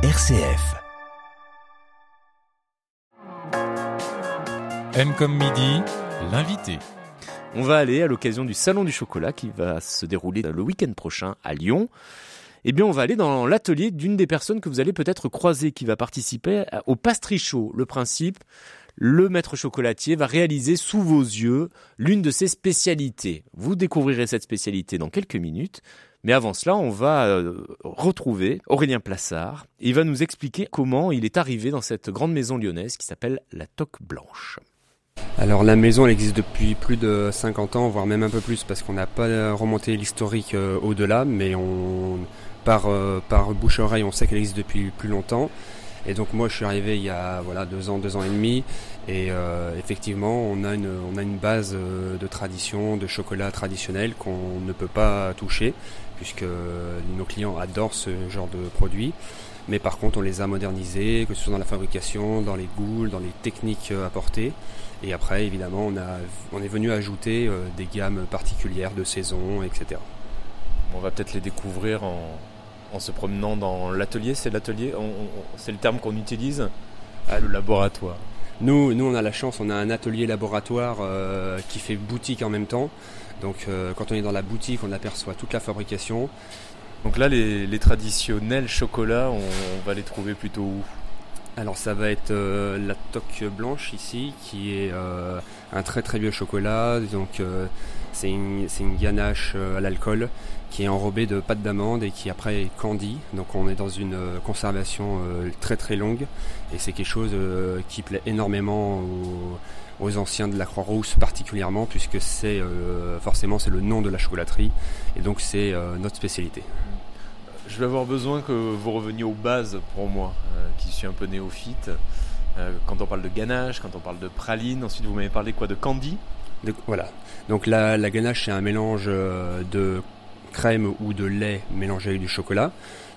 RCF. M comme midi, l'invité. On va aller à l'occasion du Salon du Chocolat qui va se dérouler le week-end prochain à Lyon. Eh bien, on va aller dans l'atelier d'une des personnes que vous allez peut-être croiser qui va participer au pastrichot. Le principe, le maître chocolatier va réaliser sous vos yeux l'une de ses spécialités. Vous découvrirez cette spécialité dans quelques minutes. Mais avant cela, on va euh, retrouver Aurélien Plassard. Il va nous expliquer comment il est arrivé dans cette grande maison lyonnaise qui s'appelle la Toque Blanche. Alors la maison elle existe depuis plus de 50 ans, voire même un peu plus, parce qu'on n'a pas remonté l'historique euh, au-delà, mais on, par, euh, par bouche-oreille on sait qu'elle existe depuis plus longtemps. Et donc moi je suis arrivé il y a voilà deux ans, deux ans et demi, et euh, effectivement on a une on a une base de tradition, de chocolat traditionnel qu'on ne peut pas toucher, puisque nos clients adorent ce genre de produits. Mais par contre on les a modernisés, que ce soit dans la fabrication, dans les goûts, dans les techniques apportées. Et après, évidemment, on, a, on est venu ajouter euh, des gammes particulières de saison, etc. On va peut-être les découvrir en, se promenant dans l'atelier. C'est l'atelier, c'est le terme qu'on utilise, ah, le laboratoire. Nous, nous, on a la chance, on a un atelier laboratoire euh, qui fait boutique en même temps. Donc, euh, quand on est dans la boutique, on aperçoit toute la fabrication. Donc là, les, traditionnels chocolats, on va les trouver plutôt où? Alors ça va être euh, la toque blanche ici, qui est euh, un très très vieux chocolat. Donc euh, c'est une, ganache à l'alcool qui est enrobée de pâte d'amande et qui après est candy. Donc on est dans une conservation très très longue et c'est quelque chose qui plaît énormément aux, anciens de la Croix-Rousse particulièrement puisque c'est forcément c'est le nom de la chocolaterie et donc c'est notre spécialité je vais avoir besoin que vous reveniez aux bases pour moi, euh, qui suis un peu néophyte. Euh, quand on parle de ganache, quand on parle de praline, ensuite vous m'avez parlé quoi? De candy Voilà. Donc la, la ganache c'est un mélange euh, de crème ou de lait mélangé avec du chocolat,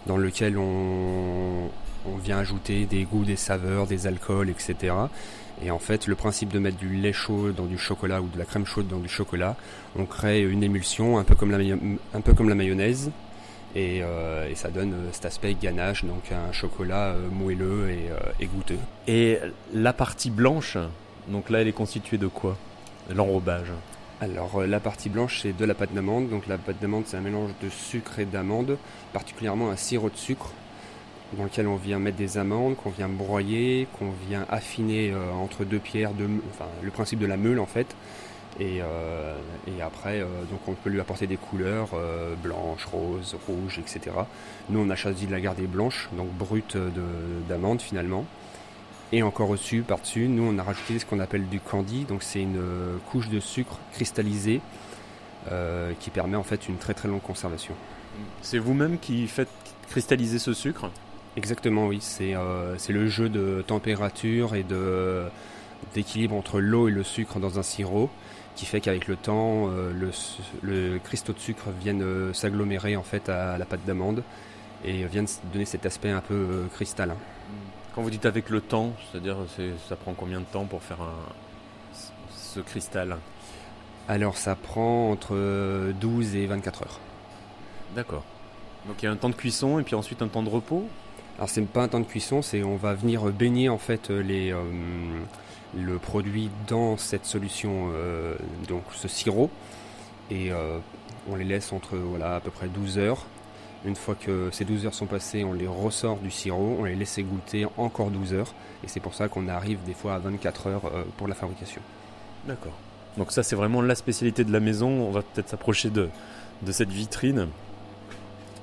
dans lequel on, vient ajouter des goûts, des saveurs, des alcools, etc. Et en fait, le principe de mettre du lait chaud dans du chocolat ou de la crème chaude dans du chocolat, on crée une émulsion un peu comme la, mayonnaise, euh, et, ça donne euh, cet aspect ganache, donc un chocolat euh, moelleux et, goûteux. Et la partie blanche, donc là elle est constituée de quoi? L'enrobage alors la partie blanche c'est de la pâte d'amande, donc la pâte d'amande c'est un mélange de sucre et d'amande, particulièrement un sirop de sucre dans lequel on vient mettre des amandes, qu'on vient broyer, qu'on vient affiner entre deux pierres, de, le principe de la meule en fait, euh, et, après, euh, donc on peut lui apporter des couleurs euh, blanches, roses, rouges, etc. Nous, on a choisi de la garder blanche, donc brute d'amande finalement. Et encore au-dessus, par-dessus, nous, on a rajouté ce qu'on appelle du candy. Donc c'est une couche de sucre cristallisé qui permet en fait une très très longue conservation. C'est vous-même qui faites cristalliser ce sucre? Exactement, oui. C'est le jeu de température et d'équilibre entre l'eau et le sucre dans un sirop qui fait qu'avec le temps, euh, le, cristaux de sucre viennent euh, s'agglomérer en fait à la pâte d'amande et viennent donner cet aspect un peu euh, cristallin. Quand vous dites avec le temps, c'est-à-dire ça prend combien de temps pour faire ce cristal? Alors ça prend entre 12 et 24 heures. D'accord. Donc il y a un temps de cuisson et puis ensuite un temps de repos? Alors c'est pas un temps de cuisson, c'est on va venir baigner en fait les, le produit dans cette solution, euh, donc ce sirop, et euh, on les laisse entre voilà, à peu près 12 heures. Une fois que ces 12 heures sont passées, on les ressort du sirop, on les laisse goûter encore 12 heures, et c'est pour ça qu'on arrive des fois à 24 heures euh, pour la fabrication. D'accord. Donc ça c'est vraiment la spécialité de la maison, on va peut-être s'approcher de, de cette vitrine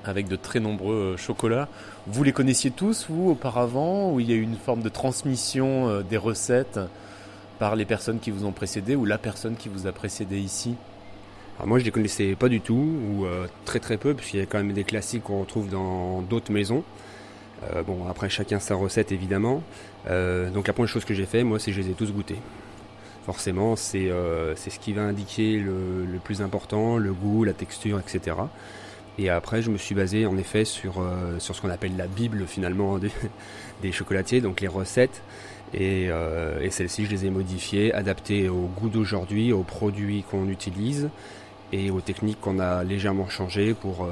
avec de très nombreux chocolats. Vous les connaissiez tous, vous, auparavant, ou il y a eu une forme de transmission des recettes par les personnes qui vous ont précédé ou la personne qui vous a précédé ici? Alors moi je les connaissais pas du tout ou euh, très très peu puisqu'il y a quand même des classiques qu'on retrouve dans d'autres maisons. Euh, bon après chacun sa recette évidemment. Euh, donc la première chose que j'ai fait moi c'est que je les ai tous goûtés. Forcément c'est ce qui va indiquer le, le, plus important, le goût, la texture, etc. Et après je me suis basé en effet sur, sur ce qu'on appelle la bible finalement des, des chocolatiers, donc les recettes. Euh, et, celles-ci, je les ai modifiées, adaptées au goût d'aujourd'hui, aux produits qu'on utilise. Et aux techniques qu'on a légèrement changées pour,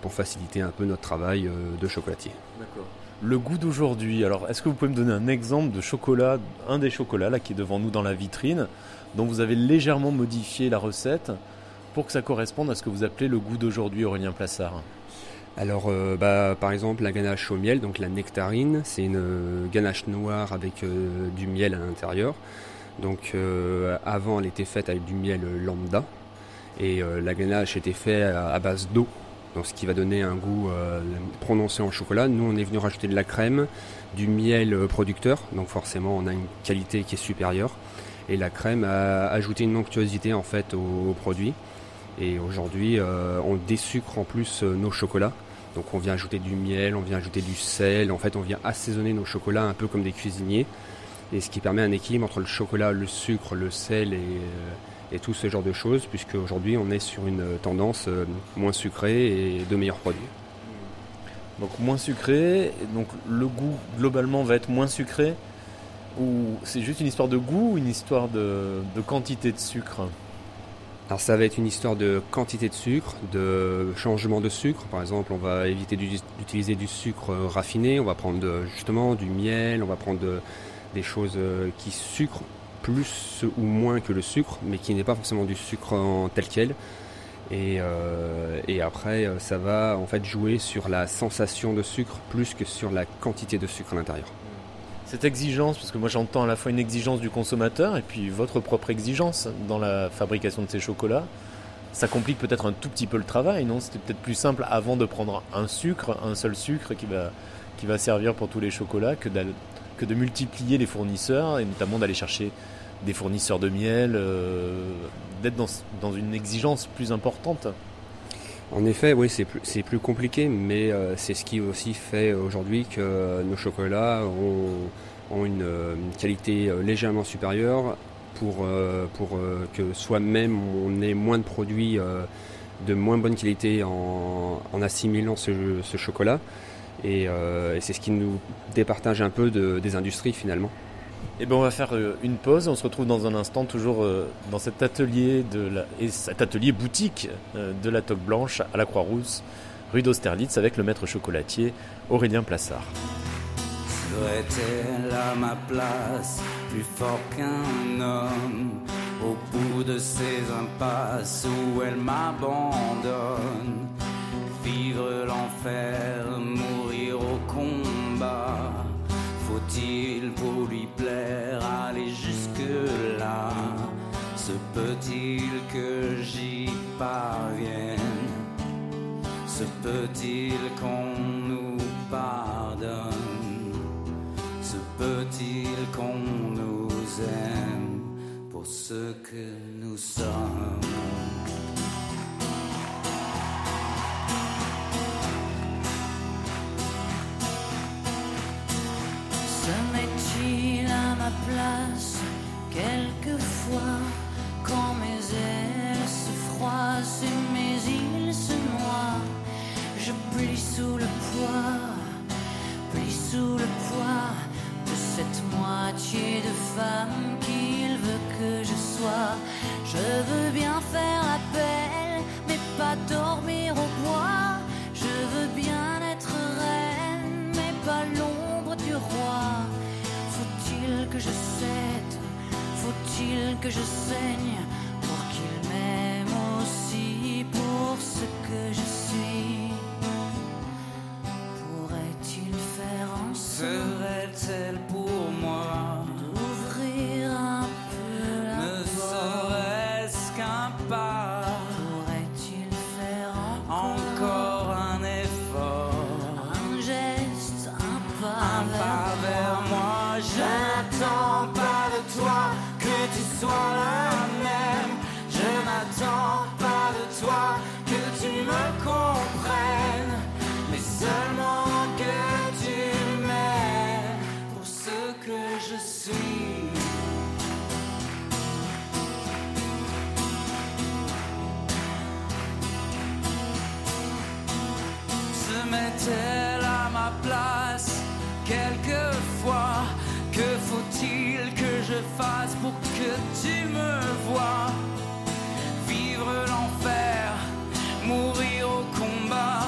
pour faciliter un peu notre travail de chocolatier. D'accord. Le goût d'aujourd'hui, alors est-ce que vous pouvez me donner un exemple de chocolat, un des chocolats là qui est devant nous dans la vitrine, dont vous avez légèrement modifié la recette pour que ça corresponde à ce que vous appelez le goût d'aujourd'hui, Aurélien Plassard? Alors, euh, bah, par exemple, la ganache au miel, donc la nectarine, c'est une euh, ganache noire avec euh, du miel à l'intérieur. Donc, avant, elle était faite avec du miel lambda, et la ganache était faite à, base d'eau, donc ce qui va donner un goût prononcé en chocolat. Nous, on est venu rajouter de la crème, du miel producteur, donc forcément, on a une qualité qui est supérieure. Et la crème a ajouté une onctuosité en fait au produit. Et aujourd'hui, euh, on désucre en plus euh, nos chocolats. Donc on vient ajouter du miel, on vient ajouter du sel. En fait, on vient assaisonner nos chocolats un peu comme des cuisiniers. Et ce qui permet un équilibre entre le chocolat, le sucre, le sel et, euh, tout ce genre de choses, puisque aujourd'hui on est sur une tendance moins sucrée et de meilleurs produits. Donc moins sucré, donc le goût globalement va être moins sucré Ou c'est juste une histoire de goût ou une histoire de quantité de sucre? Alors ça va être une histoire de quantité de sucre, de changement de sucre. Par exemple, on va éviter d'utiliser du sucre raffiné, on va prendre justement du miel, on va prendre des choses euh, qui sucrent plus ou moins que le sucre, mais qui n'est pas forcément du sucre tel quel. Et, euh, après, euh, ça va en fait jouer sur la sensation de sucre plus que sur la quantité de sucre à l'intérieur cette exigence, parce que moi j'entends à la fois une exigence du consommateur et puis votre propre exigence dans la fabrication de ces chocolats, ça complique peut-être un tout petit peu le travail, non? C'était peut-être plus simple avant de prendre un sucre, un seul sucre qui va, servir pour tous les chocolats, que, que de multiplier les fournisseurs et notamment d'aller chercher des fournisseurs de miel, euh, d'être dans, dans, une exigence plus importante. En effet, oui, c'est plus, plus, compliqué, mais euh, c'est ce qui aussi fait aujourd'hui que nos chocolats ont, une, qualité euh, légèrement supérieure pour, pour que soi-même on ait moins de produits de moins bonne qualité en, assimilant ce, chocolat. Et, c'est ce qui nous départage un peu des industries finalement. Eh ben on va faire euh, une pause. On se retrouve dans un instant, toujours euh, dans cet atelier de la, et cet atelier boutique euh, de la Toque Blanche à la Croix-Rousse, rue d'Austerlitz, avec le maître chocolatier Aurélien Plassard. Serait-elle à ma place plus fort qu'un homme au bout de ces impasses où elle m'abandonne? Vivre l'enfer, faut-il pour lui plaire aller jusque-là? Se peut-il que j'y parvienne? Se peut-il qu'on nous pardonne? Se peut-il qu'on nous aime pour ce que nous sommes? Place quelquefois quand mes ailes se froissent et mes îles se noient. Je plie sous le poids, plie sous le poids de cette moitié de femme qu'il veut que je sois. Je veux bien faire appel, mais pas dormir Faut-il que je saigne pour qu'il m'aime aussi pour ce que je suis? fasse pour que tu me vois. Vivre l'enfer, mourir au combat.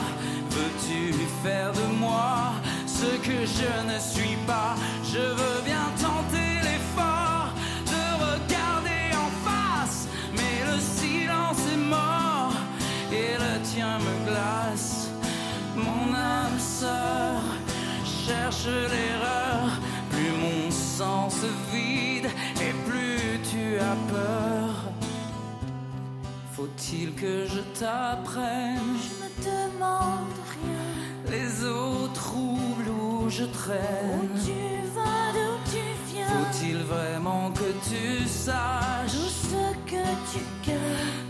Veux-tu faire de moi ce que je ne suis pas? Je veux que je t'apprenne Je me demande rien. les eaux troubles où je Où traîne tu vas, d'où tu viens. Faut-il vraiment que tu saches Tout ce que tu gardes.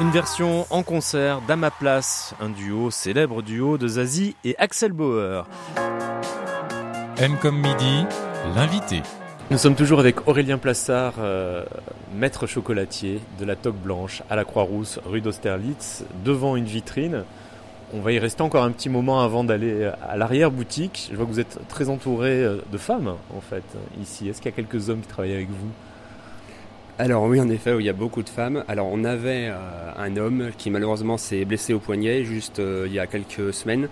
Une version en concert d'À ma place, un duo, célèbre duo de Zazie et Axel Bauer. M comme midi, l'invité. Nous sommes toujours avec Aurélien Plassard, euh, maître chocolatier de la Toque Blanche à la Croix-Rousse, rue d'Austerlitz, devant une vitrine. On va y rester encore un petit moment avant d'aller à l'arrière-boutique. Je vois que vous êtes très entouré euh, de femmes, en fait, ici. Est-ce qu'il y a quelques hommes qui travaillent avec vous? Alors oui, en effet, il y a beaucoup de femmes. Alors on avait euh, un homme qui malheureusement s'est blessé au poignet juste euh, il y a quelques semaines.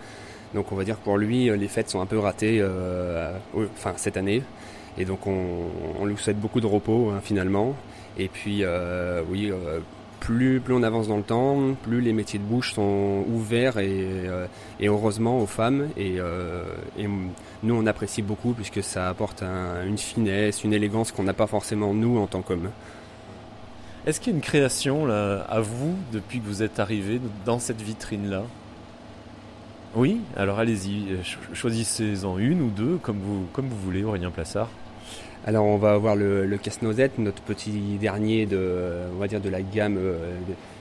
Donc on va dire que pour lui, euh, les fêtes sont un peu ratées enfin, cette année. Et donc on, lui souhaite beaucoup de repos hein, finalement. Et puis oui, plus, plus on avance dans le temps, plus les métiers de bouche sont ouverts et, euh, heureusement aux femmes. Et, euh, et nous on apprécie beaucoup puisque ça apporte un- une finesse, une élégance qu'on n'a pas forcément nous en tant qu'hommes. Est-ce qu'il y a une création là, à vous depuis que vous êtes arrivé dans cette vitrine-là? Oui Alors allez-y, cho- choisissez-en une ou deux, comme vous, comme vous voulez, Aurélien Plassard. Alors on va avoir le, casse-noisette, notre petit dernier de, on va dire de la gamme euh,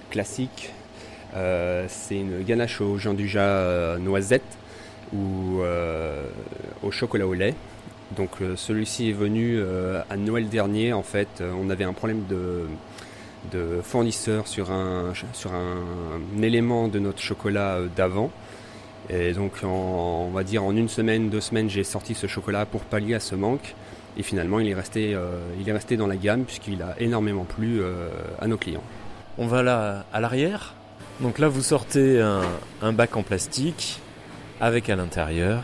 classique. Euh, c'est une ganache au Jean Dujas euh, noisette ou au chocolat au lait. Donc celui-ci est venu à Noël dernier. En fait, on avait un problème de, fournisseur sur un, élément de notre chocolat d'avant. Et donc on va dire en une semaine, deux semaines, j'ai sorti ce chocolat pour pallier à ce manque. Et finalement, il est resté, euh, il est resté dans la gamme puisqu'il a énormément plu euh, à nos clients. On va là à l'arrière. Donc là, vous sortez un, un bac en plastique avec à l'intérieur.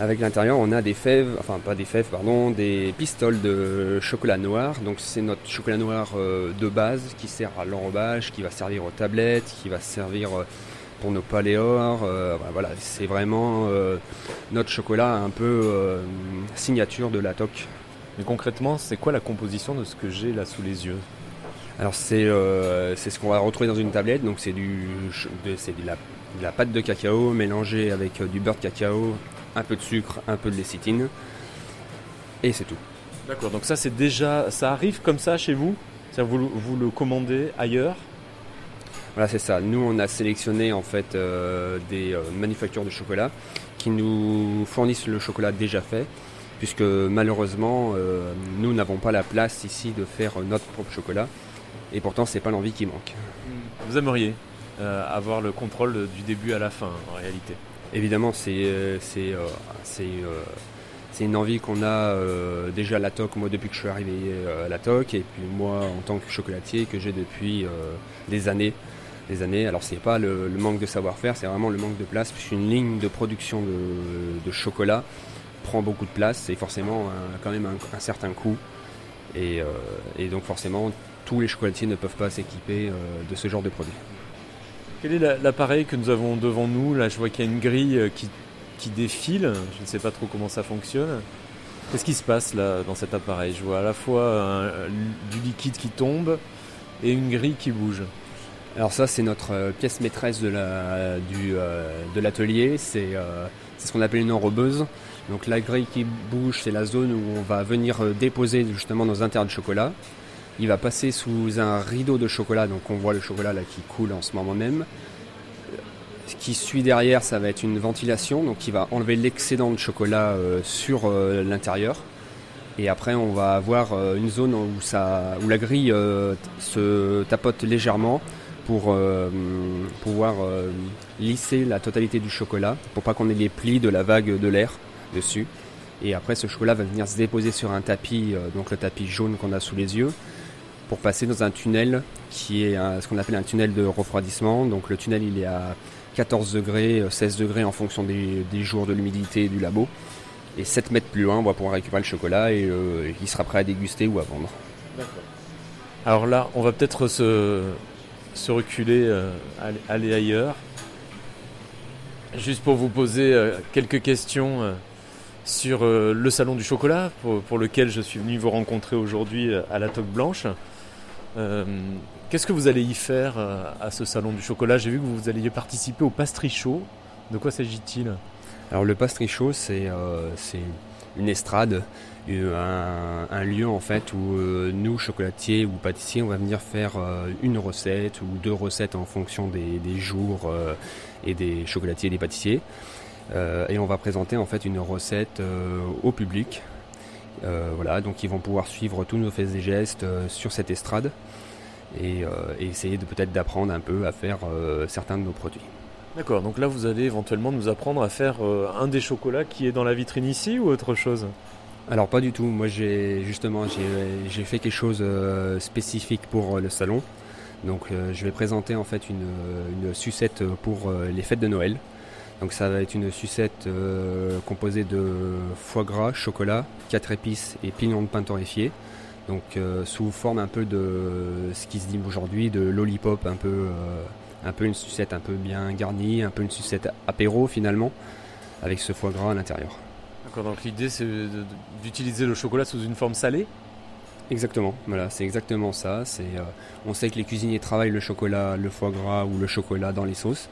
Avec l'intérieur, on a des fèves, enfin pas des fèves, pardon, des pistoles de chocolat noir. Donc c'est notre chocolat noir euh, de base qui sert à l'enrobage, qui va servir aux tablettes, qui va servir pour nos paléores. euh, voilà, c'est vraiment euh, notre chocolat un peu euh, signature de la toque. Mais concrètement, c'est quoi la composition de ce que j'ai là sous les yeux? Alors c'est euh, ce qu'on va retrouver dans une tablette. Donc c'est du de, c'est de la, de la pâte de cacao mélangée avec du beurre de cacao, un peu de sucre, un peu de lécithine, et c'est tout. D'accord, donc ça c'est déjà, ça arrive comme ça chez vous? Vous, vous le commandez ailleurs? Voilà, c'est ça. Nous, on a sélectionné en fait euh, des euh, manufactures de chocolat qui nous fournissent le chocolat déjà fait, puisque malheureusement, euh, nous n'avons pas la place ici de faire notre propre chocolat. Et pourtant, c'est pas l'envie qui manque. Vous aimeriez avoir le contrôle du début à la fin en réalité? Évidemment, c'est c'est c'est c'est une envie qu'on a euh, déjà à la TOC, moi depuis que je suis arrivé euh, à la TOC, et puis moi en tant que chocolatier que j'ai depuis euh, des années. Des années. Alors c'est pas le, manque de savoir-faire, c'est vraiment le manque de place, puisqu'une ligne de production de, chocolat prend beaucoup de place et forcément un- quand même un, certain coût. Et, euh, et donc forcément, tous les chocolatiers ne peuvent pas s'équiper euh, de ce genre de produit. Quel est la- l'appareil que nous avons devant nous? Là, je vois qu'il y a une grille euh, qui, défile. Je ne sais pas trop comment ça fonctionne. Qu'est-ce qui se passe là dans cet appareil? Je vois à la fois du liquide qui tombe et une grille qui bouge. Alors ça, c'est notre euh, pièce maîtresse de euh, l'atelier. C'est euh, c'est ce qu'on appelle une enrobeuse. Donc la grille qui bouge, c'est la zone où on va venir déposer justement nos intérêts de chocolat. Il va passer sous un rideau de chocolat, donc on voit le chocolat là qui coule en ce moment même. Ce qui suit derrière, ça va être une ventilation, donc qui va enlever l'excédent de chocolat sur l'intérieur. Et après, on va avoir une zone où, la grille se tapote légèrement pour euh, pouvoir euh, lisser la totalité du chocolat, pour pas qu'on ait les plis de la vague de l'air dessus. Et après, ce chocolat va venir se déposer sur un tapis, euh, donc le tapis jaune qu'on a sous les yeux, pour passer dans un tunnel qui est ce qu'on appelle un tunnel de refroidissement. Donc le tunnel, il est à 14 degrés, euh, 16 degrés en fonction des, jours de l'humidité du labo. Et 7 mètres plus loin, on va pouvoir récupérer le chocolat et il sera prêt à déguster ou à vendre. Alors là, on va peut-être se, se reculer, euh, aller, ailleurs. Juste pour vous poser euh, quelques questions euh, sur le salon du chocolat, pour, lequel je suis venu vous rencontrer aujourd'hui à la Toque Blanche. Qu'est-ce que vous allez y faire à ce salon du chocolat? J'ai vu que vous alliez participer au pastrichot. De quoi s'agit-il? Alors le euh, c'est une estrade, un, lieu en fait où euh, nous, chocolatiers ou pâtissiers, on va venir faire euh, une recette ou deux recettes en fonction des, jours euh, et des chocolatiers et des pâtissiers. Et on va présenter en fait une recette au public. Voilà, donc ils vont pouvoir suivre tous nos faits et gestes sur cette estrade et, essayer peut-être d'apprendre un peu à faire certains de nos produits. D'accord, donc là vous allez éventuellement nous apprendre à faire euh, un des chocolats qui est dans la vitrine ici ou autre chose? Alors pas du tout. Moi j'ai justement j'ai fait quelque chose euh, spécifique pour euh, le salon. Donc je vais présenter en fait une, sucette pour les fêtes de Noël. Donc ça va être une sucette composée de foie gras, chocolat, quatre épices et pignons de pain torréfié. Donc sous forme un peu de ce qui se dit aujourd'hui de lollipop, un peu un peu une sucette un peu bien garnie, un peu une sucette apéro finalement, avec ce foie gras à l'intérieur. D'accord, donc l'idée c'est d'utiliser le chocolat sous une forme salée? Exactement, voilà, c'est exactement ça. C'est, euh, on sait que les cuisiniers travaillent le chocolat, le foie gras ou le chocolat dans les sauces.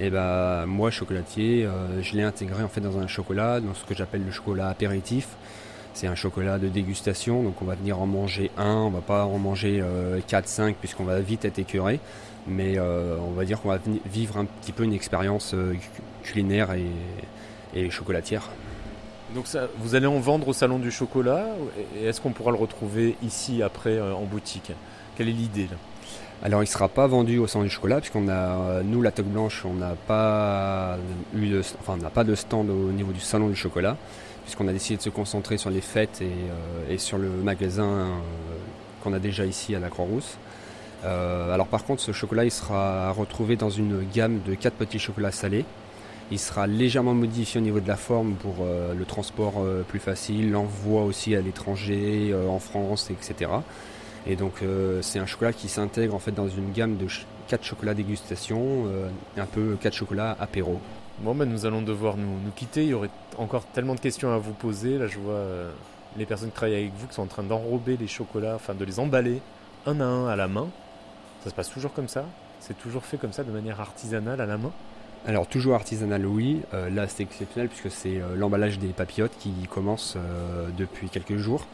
Et ben moi, chocolatier, euh, je l'ai intégré en fait dans un chocolat, dans ce que j'appelle le chocolat apéritif. C'est un chocolat de dégustation, donc on va venir en manger un, on va pas en manger 4, 5 puisqu'on va vite être écœuré. Mais euh, on va dire qu'on va vivre un petit peu une expérience euh, cu- culinaire et, et chocolatière. Donc ça, vous allez en vendre au salon du chocolat et est-ce qu'on pourra le retrouver ici après euh, en boutique? Quelle est l'idée là? Alors il sera pas vendu au salon du chocolat puisqu'on a euh, nous la toque blanche on n'a pas eu de, enfin on n'a pas de stand au niveau du salon du chocolat puisqu'on a décidé de se concentrer sur les fêtes et, euh, sur le magasin euh, qu'on a déjà ici à la Croix-Rousse. Euh, alors par contre ce chocolat sera retrouvé dans une gamme de quatre petits chocolats salés. Il sera légèrement modifié au niveau de la forme pour le transport plus facile, l'envoi aussi à l'étranger, en France, etc. Et donc c'est un chocolat qui s'intègre en fait dans une gamme de 4 chocolats dégustation, un peu 4 chocolats apéro. Bon ben nous allons devoir nous, nous quitter, il y aurait encore tellement de questions à vous poser. Là je vois euh, les personnes qui travaillent avec vous qui sont en train d'enrober les chocolats, enfin de les emballer un à un à la main. Ça se passe toujours comme ça? C'est toujours fait comme ça de manière artisanale à la main? Alors toujours artisanal oui, Euh, là c'est exceptionnel puisque c'est euh, l'emballage des papillotes qui commence depuis quelques jours,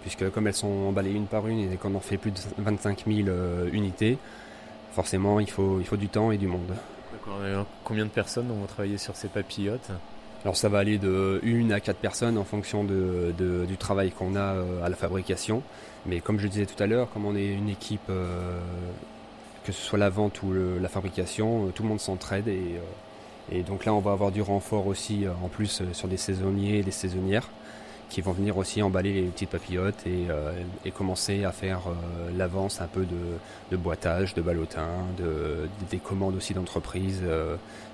puisque comme elles sont emballées une par une et qu'on en fait plus de 25 000 euh, unités, forcément il faut, il faut du temps et du monde. Euh, combien de personnes vont travailler sur ces papillotes Alors ça va aller de 1 à 4 personnes en fonction du travail qu'on a euh, à la fabrication. Mais comme je disais tout à l'heure, comme on est une équipe, euh, que ce soit la vente ou la fabrication, tout le monde s'entraide. Et, donc là, on va avoir du renfort aussi, en plus, sur des saisonniers et des saisonnières qui vont venir aussi emballer les petites papillotes et, et commencer à faire l'avance un peu de, de, boitage, de ballotin, de, des commandes aussi d'entreprise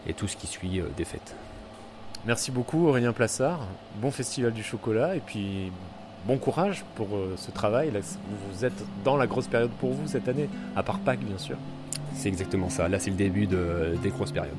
et tout ce qui suit des fêtes. Merci beaucoup Aurélien Plassard, bon festival du chocolat et puis bon courage pour ce travail. vous êtes dans la grosse période pour vous cette année, à part Pâques bien sûr. C'est exactement ça. Là, c'est le début de, des grosses périodes.